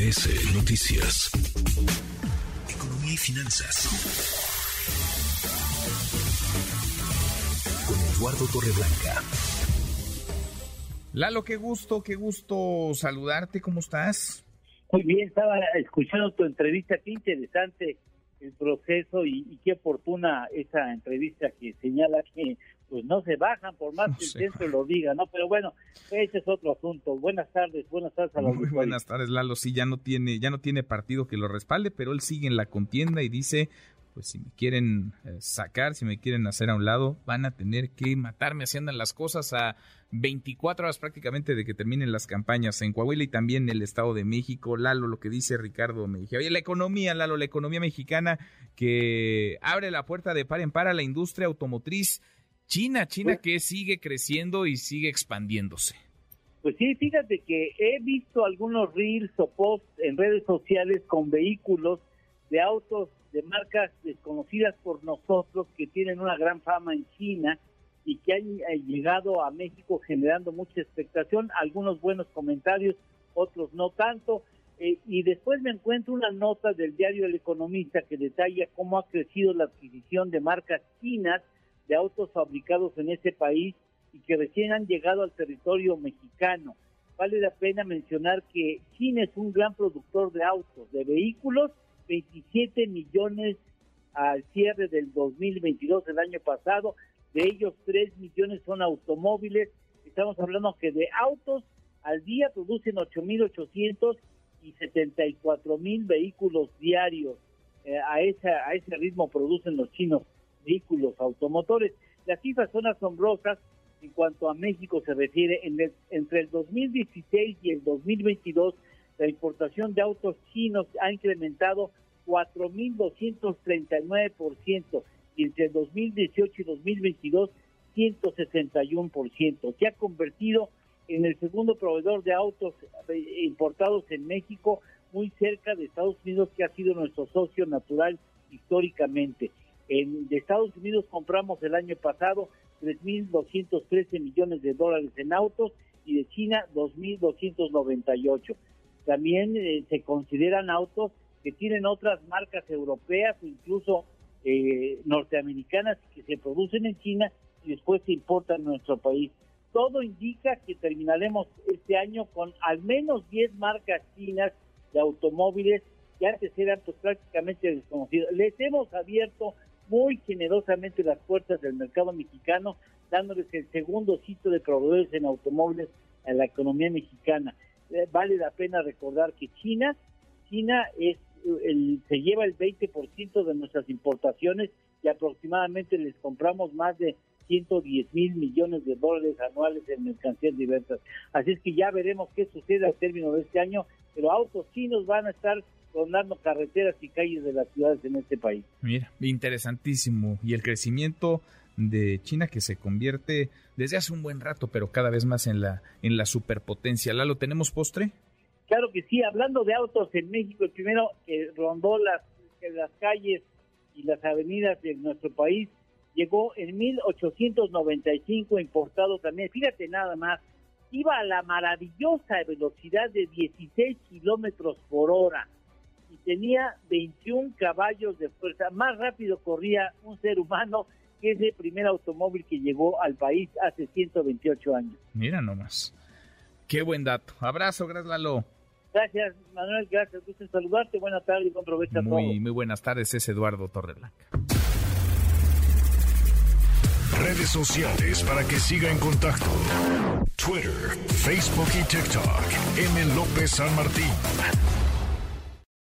MBS Noticias. Economía y finanzas. Con Eduardo Torreblanca. Lalo, qué gusto, qué gusto saludarte. ¿Cómo estás? Muy bien, estaba escuchando tu entrevista. Qué interesante el proceso y, y qué oportuna esa entrevista que señala que pues no se bajan por más que el centro lo diga, ¿no? Pero bueno, ese es otro asunto. Buenas tardes, buenas tardes a los Muy buenas tardes, Lalo. Sí, ya no tiene, ya no tiene partido que lo respalde, pero él sigue en la contienda y dice, pues si me quieren eh, sacar, si me quieren hacer a un lado, van a tener que matarme. Así andan las cosas a 24 horas prácticamente de que terminen las campañas en Coahuila y también en el Estado de México. Lalo, lo que dice Ricardo me dije, oye, la economía, Lalo, la economía mexicana que abre la puerta de par en par a la industria automotriz China, China pues que sigue creciendo y sigue expandiéndose. Pues sí, fíjate que he visto algunos reels o posts en redes sociales con vehículos de autos de marcas desconocidas por nosotros que tienen una gran fama en China y que han eh, llegado a México generando mucha expectación, algunos buenos comentarios, otros no tanto. Eh, y después me encuentro una nota del diario El Economista que detalla cómo ha crecido la adquisición de marcas chinas de autos fabricados en ese país y que recién han llegado al territorio mexicano. Vale la pena mencionar que China es un gran productor de autos, de vehículos, 27 millones al cierre del 2022, el año pasado, de ellos 3 millones son automóviles, estamos hablando que de autos al día producen 8.800 y 74.000 vehículos diarios. Eh, a, esa, a ese ritmo producen los chinos vehículos automotores. Las cifras son asombrosas en cuanto a México se refiere. En entre el 2016 y el 2022, la importación de autos chinos ha incrementado 4.239% y entre el 2018 y 2022, 161%. Se ha convertido en el segundo proveedor de autos eh, importados en México, muy cerca de Estados Unidos, que ha sido nuestro socio natural históricamente. En, de Estados Unidos compramos el año pasado 3.213 millones de dólares en autos y de China 2.298. También eh, se consideran autos que tienen otras marcas europeas o incluso eh, norteamericanas que se producen en China y después se importan a nuestro país. Todo indica que terminaremos este año con al menos 10 marcas chinas de automóviles que antes eran pues, prácticamente desconocidas. Les hemos abierto muy generosamente las puertas del mercado mexicano, dándoles el segundo sitio de proveedores en automóviles a la economía mexicana. Eh, vale la pena recordar que China, China es el, se lleva el 20% de nuestras importaciones y aproximadamente les compramos más de 110 mil millones de dólares anuales en mercancías diversas. Así es que ya veremos qué sucede al término de este año, pero autos chinos van a estar rondando carreteras y calles de las ciudades en este país. Mira, interesantísimo. Y el crecimiento de China que se convierte desde hace un buen rato, pero cada vez más en la, en la superpotencia. ¿La lo tenemos postre? Claro que sí, hablando de autos en México, el primero que rondó las, las calles y las avenidas de nuestro país llegó en 1895 importado también. Fíjate nada más, iba a la maravillosa velocidad de 16 kilómetros por hora y tenía 21 caballos de fuerza. Más rápido corría un ser humano que ese primer automóvil que llegó al país hace 128 años. Mira nomás. Qué buen dato. Abrazo, gracias Lalo. Gracias, Manuel. Gracias. Gusto saludarte. Buenas tardes y buen provecho a muy, Muy buenas tardes. Es Eduardo Torreblanca. Redes sociales para que siga en contacto: Twitter, Facebook y TikTok. M. López San Martín.